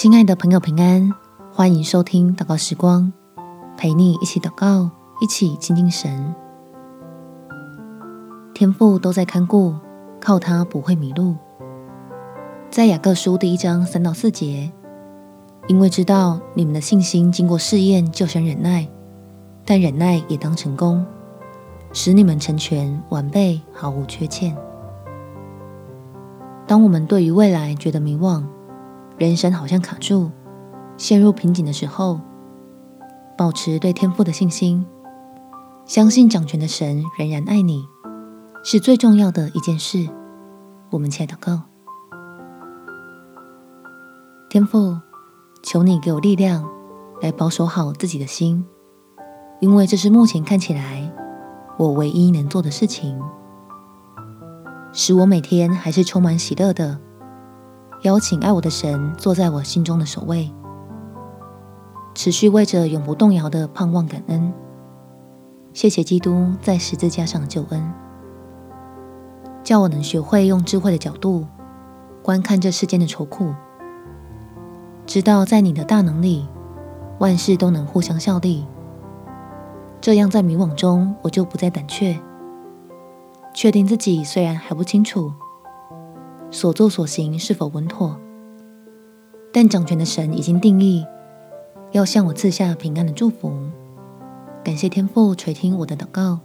亲爱的朋友，平安！欢迎收听祷告时光，陪你一起祷告，一起亲近神。天父都在看顾，靠他不会迷路。在雅各书第一章三到四节，因为知道你们的信心经过试验，就生忍耐，但忍耐也当成功，使你们成全完备，毫无缺欠。当我们对于未来觉得迷惘，人生好像卡住，陷入瓶颈的时候，保持对天赋的信心，相信掌权的神仍然爱你，是最重要的一件事。我们且祷告：天赋，求你给我力量，来保守好自己的心，因为这是目前看起来我唯一能做的事情。使我每天还是充满喜乐的，邀请爱我的神坐在我心中的首位，持续为着永不动摇的盼望感恩。谢谢基督在十字架上的救恩，叫我能学会用智慧的角度观看这世间的愁苦，知道在你的大能里，万事都能互相效力。这样在迷惘中，我就不再胆怯。确定自己虽然还不清楚所作所行是否稳妥，但掌权的神已经定义要向我赐下平安的祝福。感谢天父垂听我的祷告，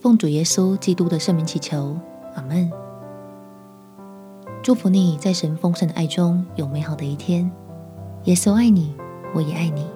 奉主耶稣基督的圣名祈求，阿门。祝福你在神丰盛的爱中有美好的一天。耶稣爱你，我也爱你。